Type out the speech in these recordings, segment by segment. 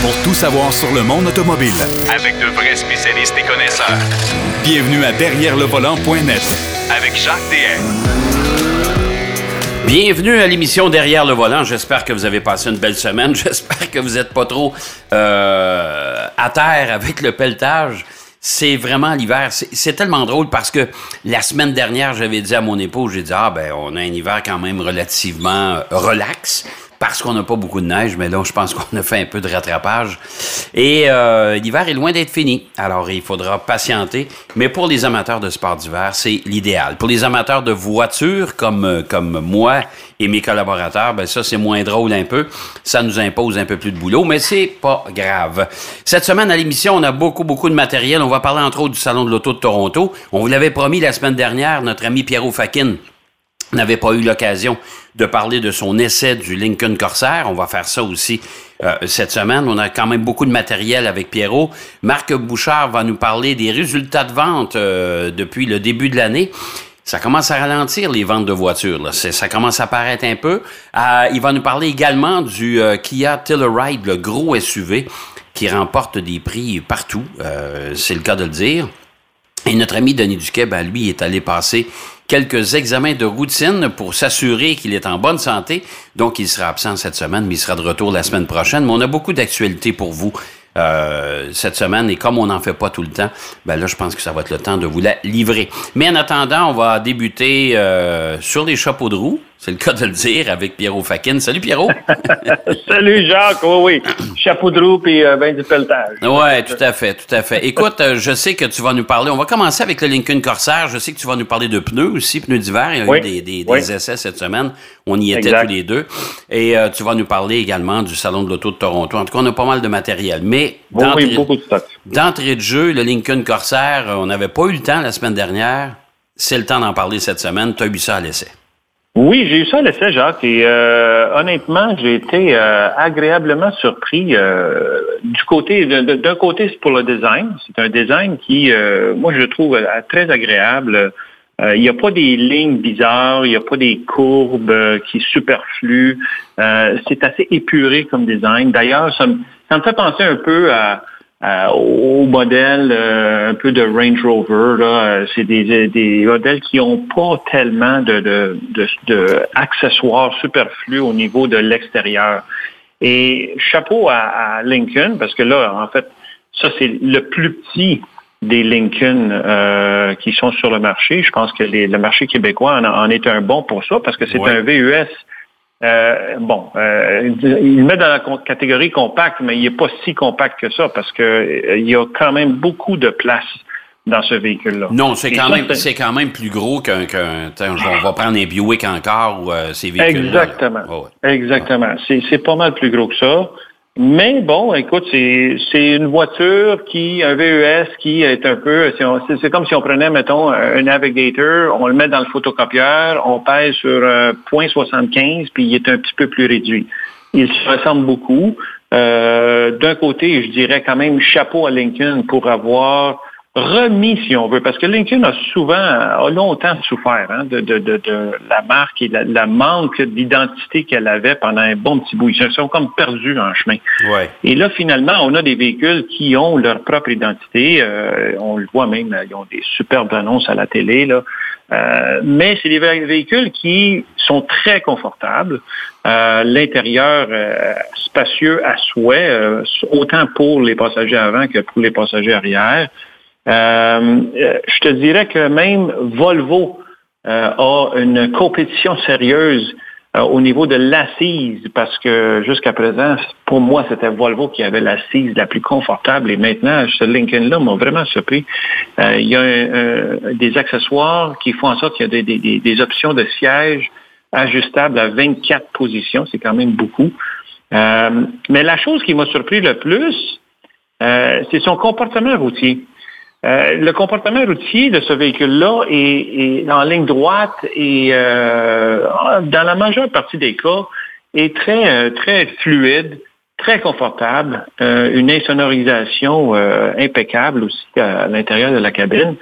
pour tout savoir sur le monde automobile. Avec de vrais spécialistes et connaisseurs. Bienvenue à Derrière le volant.net Avec Jacques DM. Bienvenue à l'émission Derrière le volant. J'espère que vous avez passé une belle semaine. J'espère que vous n'êtes pas trop euh, à terre avec le pelletage. C'est vraiment l'hiver. C'est tellement drôle parce que la semaine dernière, j'avais dit à mon épouse, j'ai dit, ah ben, on a un hiver quand même relativement euh, relax parce qu'on n'a pas beaucoup de neige, mais là, je pense qu'on a fait un peu de rattrapage. Et euh, l'hiver est loin d'être fini. Alors, il faudra patienter. Mais pour les amateurs de sport d'hiver, c'est l'idéal. Pour les amateurs de voitures, comme, euh, comme moi et mes collaborateurs, ben ça, c'est moins drôle un peu. Ça nous impose un peu plus de boulot, mais c'est pas grave. Cette semaine, à l'émission, on a beaucoup, beaucoup de matériel. On va parler, entre autres, du Salon de l'Auto de Toronto. On vous l'avait promis la semaine dernière, notre ami Pierrot Fakin n'avait pas eu l'occasion de parler de son essai du Lincoln Corsair. On va faire ça aussi euh, cette semaine. On a quand même beaucoup de matériel avec Pierrot. Marc Bouchard va nous parler des résultats de vente euh, depuis le début de l'année. Ça commence à ralentir les ventes de voitures. Là. Ça commence à paraître un peu. Euh, il va nous parler également du Kia Telluride, le gros SUV qui remporte des prix partout. C'est le cas de le dire. Et notre ami Denis Duquet, ben, lui, est allé passer quelques examens de routine pour s'assurer qu'il est en bonne santé. Donc, il sera absent cette semaine, mais il sera de retour la semaine prochaine. Mais on a beaucoup d'actualités pour vous euh, cette semaine. Et comme on n'en fait pas tout le temps, ben là, je pense que ça va être le temps de vous la livrer. Mais en attendant, on va débuter euh, sur les chapeaux de roue. C'est le cas de le dire avec Pierrot Fakin. Salut Pierrot! Salut Jacques, oui, oui. Chapeau de roue et euh, ben du pelletage. Ouais, tout à fait, tout à fait. Écoute, euh, je sais que tu vas nous parler. On va commencer avec le Lincoln Corsair. Je sais que tu vas nous parler de pneus aussi, pneus d'hiver. Il y a Oui, eu des, des- des oui. essais cette semaine. On y était Exact. tous les deux. Et euh, tu vas nous parler également du Salon de l'Auto de Toronto. En tout cas, on a pas mal de matériel. Mais Oui, d'entrée oui, de de jeu, le Lincoln Corsair, euh, on n'avait pas eu le temps la semaine dernière. C'est le temps d'en parler cette semaine. Tu as eu ça à l'essai. Oui, j'ai eu ça à l'essai, Jacques, et euh, honnêtement, j'ai été euh, agréablement surpris euh, du côté, d'un côté, c'est pour le design. C'est un design qui, euh, moi, je trouve euh, très agréable. Euh, Il n'y a pas des lignes bizarres, il n'y a pas des courbes qui superfluent. C'est assez épuré comme design. D'ailleurs, ça, ça me fait penser un peu à, à- au modèle euh, un peu de Range Rover. là. Euh, C'est des, des modèles qui n'ont pas tellement de, de, de- de accessoires superflus au niveau de l'extérieur. Et chapeau à, à Lincoln, parce que là, en fait, ça, c'est le plus petit des Lincoln euh, qui sont sur le marché. Je pense que les- le marché québécois en, en est un bon pour ça, parce que c'est Ouais. un VUS. Euh, bon, euh, il le met dans la catégorie compacte, mais il n'est pas si compact que ça, parce que euh, il y a quand même beaucoup de place dans ce véhicule-là. Non, c'est quand même, c'est quand même plus gros qu'un, qu'un, tiens, on va prendre un Buick encore ou euh, ces véhicules Exactement. Exactement. C'est pas mal plus gros que ça. Mais bon, écoute, c'est, une voiture qui, un VES qui est un peu, c'est comme si on prenait, mettons, un Navigator, on le met dans le photocopieur, on pèse sur euh, 0.75, puis il est un petit peu plus réduit. Il se ressemble beaucoup. Euh, d'un côté, je dirais quand même chapeau à Lincoln pour avoir remis, si on veut, parce que Lincoln a souvent, a longtemps souffert hein, de, de, de, de la marque et la, la manque d'identité qu'elle avait pendant un bon petit bout. Ils se sont comme perdus en chemin. Ouais. Et là, finalement, on a des véhicules qui ont leur propre identité. Euh, on le voit même, ils ont des superbes annonces à la télé. Là. Euh, mais c'est des vé- véhicules qui sont très confortables. Euh, L'intérieur euh, spacieux à souhait, autant pour les passagers avant que pour les passagers arrière. Euh, je te dirais que même Volvo euh, a une compétition sérieuse euh, au niveau de l'assise, parce que jusqu'à présent, pour moi, c'était Volvo qui avait l'assise la plus confortable, et maintenant, ce Lincoln-là m'a vraiment surpris. Il y a des accessoires qui font en sorte qu'il y a des, options de siège ajustables à 24 positions, c'est quand même beaucoup. Mais la chose qui m'a surpris le plus, c'est son comportement routier. Euh, le comportement routier de ce véhicule-là est, est en ligne droite et euh, dans la majeure partie des cas est très euh, très fluide, très confortable, euh, une insonorisation impeccable aussi à l'intérieur de la cabine.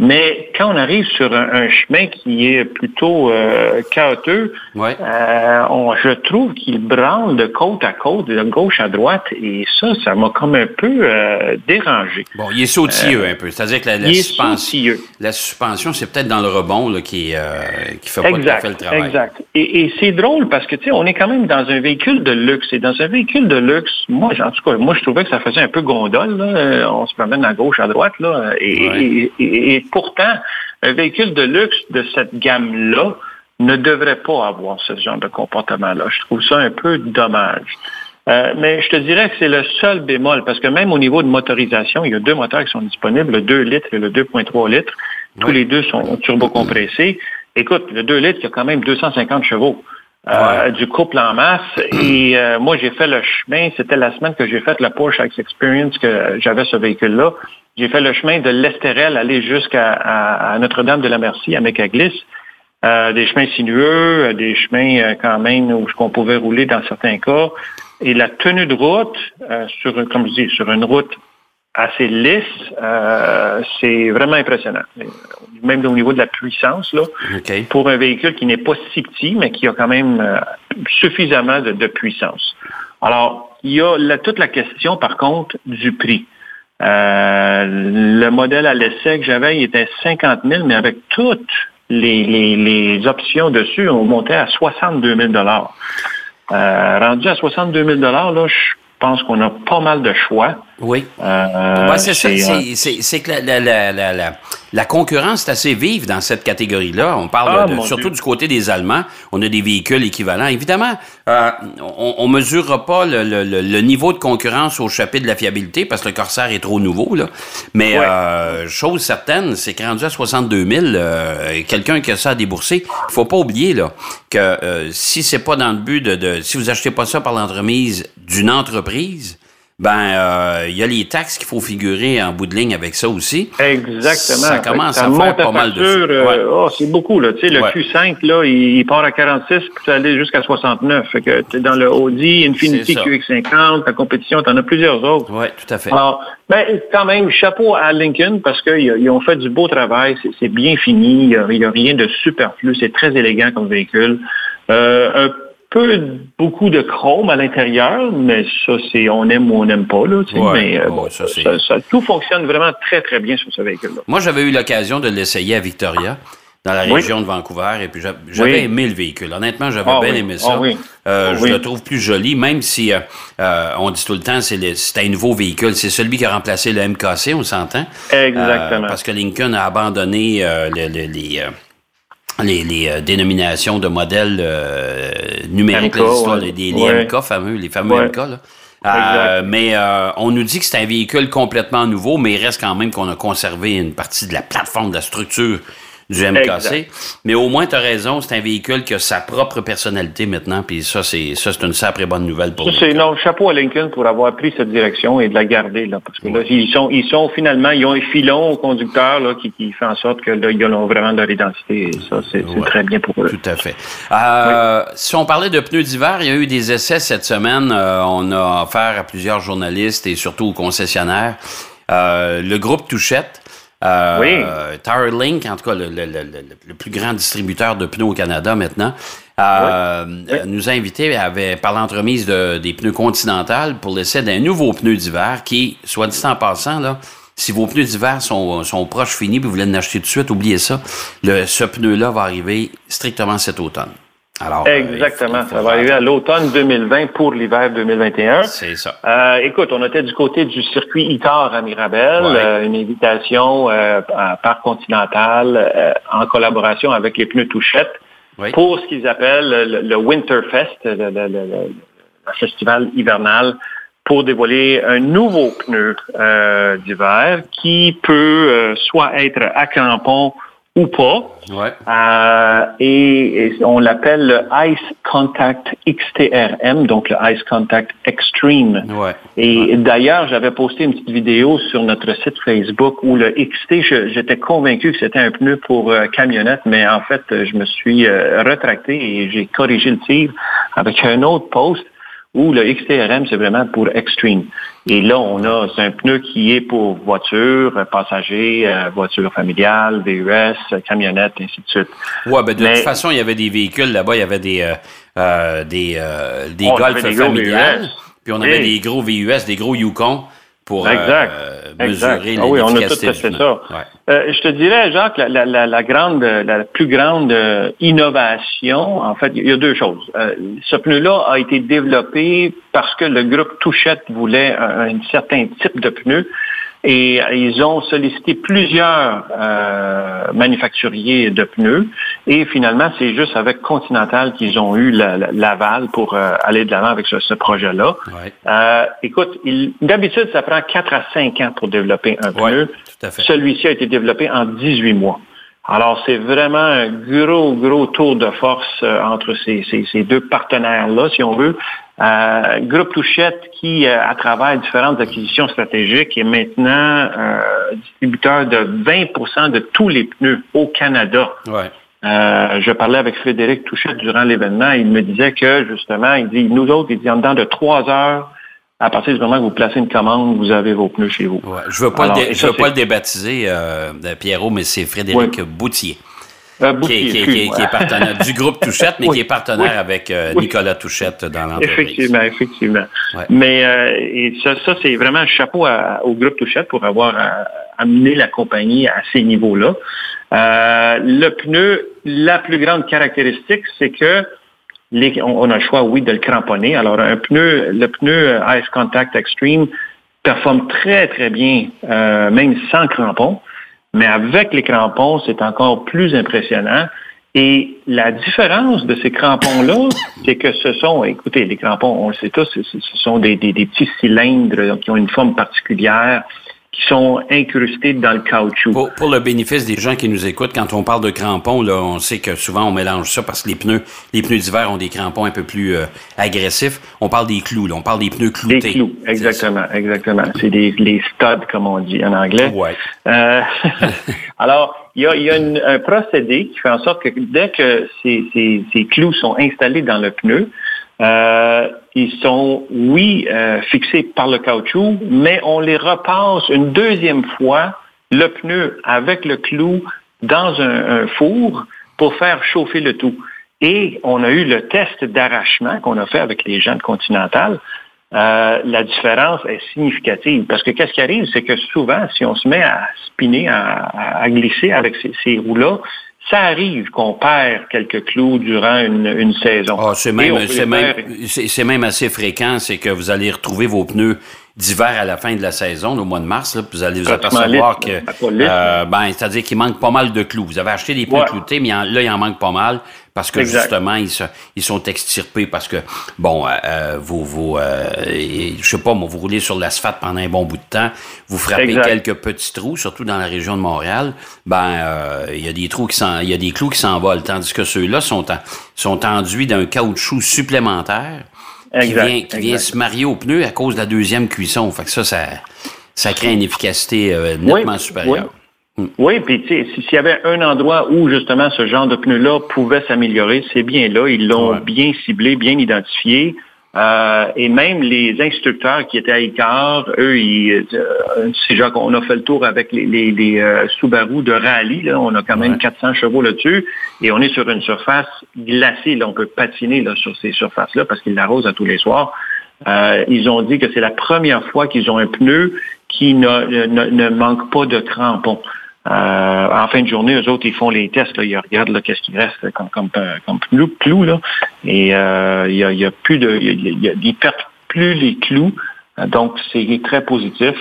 Mais quand on arrive sur un, chemin qui est plutôt euh, chaotique, euh, je trouve qu'il branle de côte à côte, de gauche à droite, et ça, ça m'a comme un peu euh, dérangé. Bon, il est sautilleux un peu. C'est-à-dire que la, suspension, la suspension, c'est peut-être dans le rebond là, qui qui fait pas tout à fait le travail. Exact. Et, et c'est drôle parce que tu sais, on est quand même dans un véhicule de luxe. Et dans un véhicule de luxe, moi, en tout cas, moi, je trouvais que ça faisait un peu gondole. Là. On se promène à gauche, à droite, là, et, et pourtant, un véhicule de luxe de cette gamme-là ne devrait pas avoir ce genre de comportement-là. Je trouve ça un peu dommage. Euh, mais je te dirais que c'est le seul bémol, parce que même au niveau de motorisation, il y a deux moteurs qui sont disponibles, le 2 litres et le 2.3 litres. Tous les deux sont turbocompressés. Écoute, le 2 litres, il y a quand même 250 chevaux. Euh, du couple en masse. Et euh, moi, j'ai fait le chemin, c'était la semaine que j'ai fait la Porsche X Experience que j'avais ce véhicule-là. J'ai fait le chemin de l'Estérel, aller jusqu'à Notre-Dame de la Merci, à Mécaglis. Euh, des chemins sinueux, des chemins quand même où on pouvait rouler dans certains cas. Et la tenue de route, sur, comme je dis, sur une route assez lisse. Euh, c'est vraiment impressionnant. Même au niveau de la puissance, là, pour un véhicule qui n'est pas si petit, mais qui a quand même euh, suffisamment de, puissance. Alors, il y a toute la question, par contre, du prix. Euh, le modèle à l'essai que j'avais, il était 50 000, mais avec toutes les, options dessus, on montait à 62 000 rendu à 62 000 là, je pense qu'on a pas mal de choix. Oui. Euh, c'est ça. C'est que la, la, la, la, concurrence est assez vive dans cette catégorie-là. On parle ah, surtout du côté des Allemands. On a des véhicules équivalents. Évidemment, euh, on ne mesurera pas le, le, le, niveau de concurrence au chapitre de la fiabilité parce que le Corsair est trop nouveau. Là. Mais euh, chose certaine, c'est que rendu à 62 000, euh, quelqu'un qui a ça à débourser, il faut pas oublier là, que si c'est pas dans le but de, de... Si vous achetez pas ça par l'entremise d'une entreprise, ben euh, il y a les taxes qu'il faut figurer en bout de ligne avec ça aussi. Exactement. Ça commence à faire pas mal de euh, oh, c'est beaucoup là. Tu sais, le Q5 là, il, part à 46 puis aller jusqu'à 69. Fait que es dans le Audi, Infiniti QX50, la compétition, tu en as plusieurs autres. Oui, tout à fait. Alors, ben, quand même, chapeau à Lincoln parce qu'ils ont fait du beau travail. C'est bien fini. Il n'y a, rien de superflu. C'est très élégant comme véhicule. Euh, un peu beaucoup de chrome à l'intérieur, mais ça, c'est on aime ou on n'aime pas. Là, mais euh, bon, ça, ça, tout fonctionne vraiment très, très bien sur ce véhicule-là. Moi, j'avais eu l'occasion de l'essayer à Victoria, dans la région de Vancouver, et puis j'avais aimé le véhicule. Honnêtement, j'avais ah bien aimé ça. Ah euh, je le trouve plus joli, même si euh, on dit tout le temps c'est un nouveau véhicule. C'est celui qui a remplacé le MKC, on s'entend. Exactement. parce que Lincoln a abandonné les les, euh, dénominations de modèles euh, numériques, les, les, MK fameux, les fameux MK. Là. Euh, mais on nous dit que c'est un véhicule complètement nouveau, mais il reste quand même qu'on a conservé une partie de la plateforme, de la structure du MKC. Mais au moins, tu as raison, c'est un véhicule qui a sa propre personnalité maintenant, puis ça, c'est ça c'est une sacrée bonne nouvelle pour nous. Non, chapeau à Lincoln pour avoir pris cette direction et de la garder, là, parce que là, ils sont, ils sont finalement, ils ont un filon au conducteur là, qui, qui fait en sorte que là, ils ont vraiment leur identité, et ça, c'est très bien pour eux. Tout à fait. Euh, Si on parlait de pneus d'hiver, il y a eu des essais cette semaine. Euh, on a affaire à plusieurs journalistes et surtout aux concessionnaires. Euh, le groupe Touchette euh, oui. Link, en tout cas, le, plus grand distributeur de pneus au Canada maintenant, euh, nous a invités avait, par l'entremise de, des pneus Continental pour l'essai d'un nouveau pneu d'hiver qui, soit dit en passant, là, si vos pneus d'hiver sont, sont proches finis et vous voulez en acheter tout de suite, oubliez ça. Le, ce pneu-là va arriver strictement cet automne. Alors, euh, Exactement. ça va arriver à l'automne 2020 pour l'hiver 2021. C'est ça. Euh, écoute, on était du côté du circuit ITAR à Mirabel, euh, une invitation euh, par Continental en collaboration avec les pneus Touchette pour ce qu'ils appellent le, Winterfest, le, le, festival hivernal, pour dévoiler un nouveau pneu d'hiver qui peut soit être à crampons ou pas. Euh, et, on l'appelle le Ice Contact XTRM, donc le Ice Contact Extreme. Et d'ailleurs, j'avais posté une petite vidéo sur notre site Facebook où le XT, j'étais convaincu que c'était un pneu pour euh, camionnette, mais en fait, je me suis euh, retracté et j'ai corrigé le tir avec un autre post où le XTRM, c'est vraiment pour extreme. Et là, on a, c'est un pneu qui est pour voiture, passagers, euh, voiture familiale, VUS, camionnette, ainsi de suite. Ouais, ben de toute façon, il y avait des véhicules là-bas, il y avait des, euh, euh des, euh, des Golf familiales, puis on avait des gros VUS, des gros Yukon pour exact, euh, mesurer exact. Ah oui, on a tout fait ça. Euh, je te dirais, Jacques, la, la, la, grande, la plus grande euh, innovation, en fait, il y a deux choses. ce pneu-là a été développé parce que le groupe Touchette voulait un, un certain type de pneu et ils ont sollicité plusieurs euh, manufacturiers de pneus et finalement, c'est juste avec Continental qu'ils ont eu l'aval pour euh, aller de l'avant avec ce, projet-là. Euh, écoute, d'habitude, ça prend 4 à 5 ans pour développer un pneu. Celui-ci a été développé en 18 mois. Alors, c'est vraiment un gros, gros tour de force euh, entre ces, ces deux partenaires-là, si on veut. Euh, Groupe Touchette, qui, euh, à travers différentes acquisitions stratégiques, est maintenant euh, distributeur de 20% de tous les pneus au Canada. Ouais. Euh, je parlais avec Frédéric Touchette durant l'événement. Il me disait que, justement, il dit, nous autres, il dit, en dedans de trois heures, à partir du moment où vous placez une commande, vous avez vos pneus chez vous. Ouais. Je ne veux pas, le, je veux pas le débaptiser, euh, Pierrot, mais c'est Frédéric Boutier. Euh, qui, est, partenaire du groupe Touchette, mais qui est partenaire avec euh, Nicolas Touchette dans l'entreprise. Effectivement, effectivement. Mais euh, et ça, ça c'est vraiment un chapeau au groupe Touchette pour avoir amené la compagnie à ces niveaux-là. le pneu, la plus grande caractéristique, c'est que les, on, a le choix, oui, de le cramponner. Alors, un pneu, le pneu Ice Contact Extreme performe très, très bien, même sans crampon. Mais avec les crampons, c'est encore plus impressionnant. Et la différence de ces crampons-là, c'est que ce sont, écoutez, les crampons, on le sait tous, ce sont des, des petits cylindres qui ont une forme particulière qui sont incrustés dans le caoutchouc. Pour, le bénéfice des gens qui nous écoutent, quand on parle de crampons, là, on sait que souvent on mélange ça parce que les pneus, les pneus d'hiver ont des crampons un peu plus euh, agressifs. On parle des clous, là, on parle des pneus cloutés. Des clous, exactement, exactement. C'est des les studs comme on dit en anglais. Ouais. Euh, alors, il y a, y a un procédé qui fait en sorte que dès que ces, ces, ces clous sont installés dans le pneu, euh, ils sont, oui, euh, fixés par le caoutchouc, mais on les repasse une deuxième fois, le pneu avec le clou dans un, four pour faire chauffer le tout. Et on a eu le test d'arrachement qu'on a fait avec les gens de Continental. Euh, la différence est significative parce que qu'est-ce qui arrive, c'est que souvent, si on se met à spinner, à, glisser avec ces, ces roues-là, ça arrive qu'on perd quelques clous durant une, saison. Ah, c'est même, même, même, assez fréquent, c'est que vous allez retrouver vos pneus d'hiver à la fin de la saison, au mois de mars, vous allez vous apercevoir que, euh, ben, c'est-à-dire qu'il manque pas mal de clous. Vous avez acheté des pneus cloutés, mais là, il en manque pas mal parce que justement, ils, ils, sont extirpés parce que, bon, euh, euh vous, vous euh, je sais pas, moi, vous roulez sur l'asphalte pendant un bon bout de temps, vous frappez quelques petits trous, surtout dans la région de Montréal, ben, euh, il y a des trous qui il y a des clous qui s'envolent, tandis que ceux-là sont, sont enduits d'un caoutchouc supplémentaire qui vient, qui vient se marier au pneu à cause de la deuxième cuisson. Fait que ça, ça, ça crée une efficacité euh, nettement supérieure. Oui. Hmm. Oui, puis tu sais, s'il y avait un endroit où justement ce genre de pneu-là pouvait s'améliorer, c'est bien là. Ils l'ont bien ciblé, bien identifié. Euh, et même les instructeurs qui étaient à Icar, eux, ils, euh, c'est genre qu'on a fait le tour avec les, les, euh, Subaru de rallye. Là, on a quand même 400 chevaux là-dessus. Et on est sur une surface glacée. Là, on peut patiner là, sur ces surfaces-là parce qu'ils l'arrosent à tous les soirs. ils ont dit que c'est la première fois qu'ils ont un pneu qui ne, ne, ne manque pas de crampons. Euh, en fin de journée, eux autres, ils font les tests. Là, ils regardent qu'est-ce qui reste comme, comme, comme clou, là. Et euh, il, y a, il y a plus de. Il y a, ils perdent plus les clous. Donc, c'est très positif.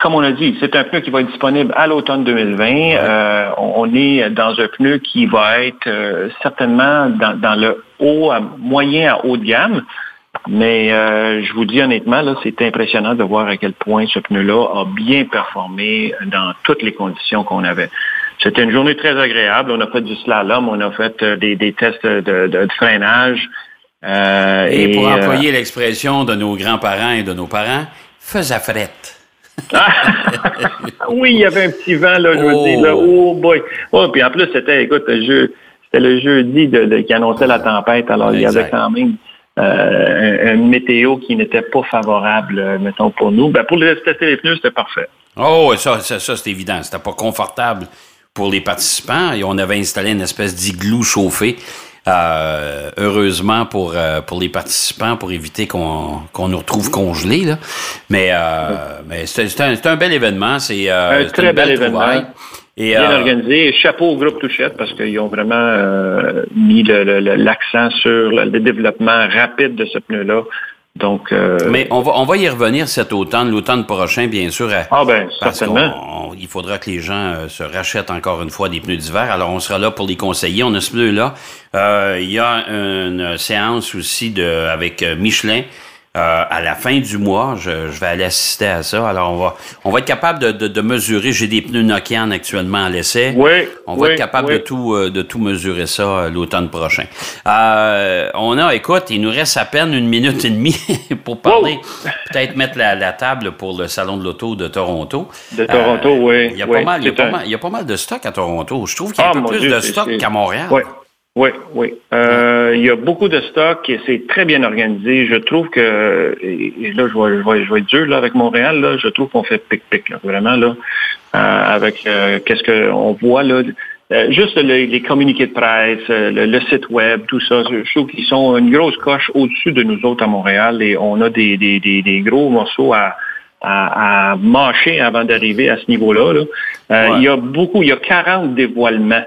Comme on a dit, c'est un pneu qui va être disponible à l'automne 2020. Euh, on, est dans un pneu qui va être euh, certainement dans, dans, le haut, à, moyen à haut de gamme. Mais euh, je vous dis honnêtement, là, c'est impressionnant de voir à quel point ce pneu-là a bien performé dans toutes les conditions qu'on avait. C'était une journée très agréable. On a fait du slalom, on a fait euh, des, tests de, freinage. Euh, et, pour employer l'expression de nos grands-parents et de nos parents, faisait frette. oui, il y avait un petit vent, là, je oh. dis, là. Oh boy. Oh, puis en plus, c'était, écoute, c'était le jeudi de, qui annonçait la tempête, alors il y avait quand même une météo qui n'était pas favorable, mettons, pour nous. Ben, pour les tester les pneus, c'était parfait. Oh, ça, ça, ça c'est évident. C'était pas confortable pour les participants et on avait installé une espèce d'igloo chauffé. Euh, heureusement pour, euh, pour les participants, pour éviter qu'on nous retrouve congelés. Là. Mais, euh, mais c'est un, un, bel événement. C'est un très bel événement. Et, Bien organisé. Chapeau au groupe Touchette parce qu'ils ont vraiment mis l'accent sur le développement rapide de ce pneu-là. Donc, euh, Mais on va, on va y revenir cet automne, l'automne prochain, bien sûr. ah ben, certainement. il faudra que les gens euh, se rachètent encore une fois des pneus d'hiver. Alors, on sera là pour les conseiller. On a ce pneu-là. Euh, il y a une séance aussi de avec Michelin euh, à la fin du mois, je, vais aller assister à ça. Alors, on va, on va être capable de, de, mesurer. J'ai des pneus Nokian actuellement à l'essai. Oui. On va être capable de tout, euh, de tout mesurer ça euh, l'automne prochain. on a, écoute, il nous reste à peine une minute et demie pour parler. Peut-être mettre la, la, table pour le salon de l'auto de Toronto. De Toronto, oui. Il y a pas mal, il y a pas mal, il y a pas mal de stock à Toronto. Je trouve qu'il y a un ah, peu plus de stock qu'à Montréal. Oui. Oui, oui. Euh, il y a beaucoup de stocks et c'est très bien organisé. Je trouve que, et là, je vais, je vais, être dur là, avec Montréal, là, je trouve qu'on fait pic-pic, vraiment, là, euh, avec euh, qu'est-ce qu'on voit là. juste les communiqués de presse, le, site web, tout ça, je trouve qu'ils sont une grosse coche au-dessus de nous autres à Montréal et on a des, des, des, gros morceaux à, à, mâcher avant d'arriver à ce niveau-là. Là. Il y a beaucoup, il y a 40 dévoilements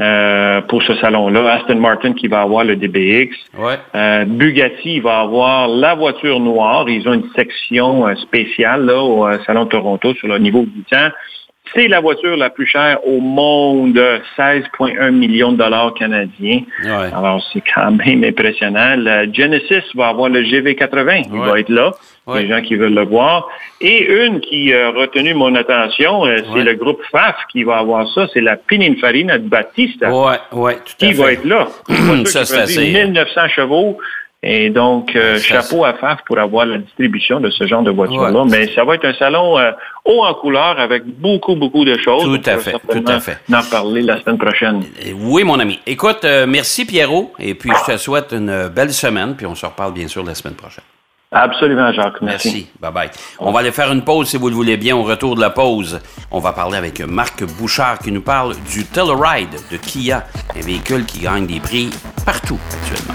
euh, pour ce salon-là. Aston Martin qui va avoir le DBX. Euh, Bugatti va avoir la voiture noire. Ils ont une section euh, spéciale là, au Salon de Toronto sur le niveau du temps. C'est la voiture la plus chère au monde, 16,1 millions de dollars canadiens. Alors, c'est quand même impressionnant. La Genesis va avoir le GV80. Il va être là. Les gens qui veulent le voir. Et une qui a retenu mon attention, euh, c'est le groupe FAF qui va avoir ça. C'est la Pininfarina de Battista. Ouais, ouais, tout à qui va être là. ça, c'est 1900 chevaux. Et donc, euh, chapeau à FAF pour avoir la distribution de ce genre de voiture-là. Mais ça va être un salon euh, haut en couleur avec beaucoup, beaucoup de choses. Tout à fait, tout à fait. en parler la semaine prochaine. Oui, mon ami. Écoute, euh, merci Pierrot. Et puis, je te souhaite une belle semaine. Puis, on se reparle bien sûr la semaine prochaine. Absolument, Jacques. Merci. Merci. Bye bye. On va aller faire une pause si vous le voulez bien. Au retour de la pause, on va parler avec Marc Bouchard qui nous parle du Telluride de Kia, un véhicule qui gagne des prix partout actuellement.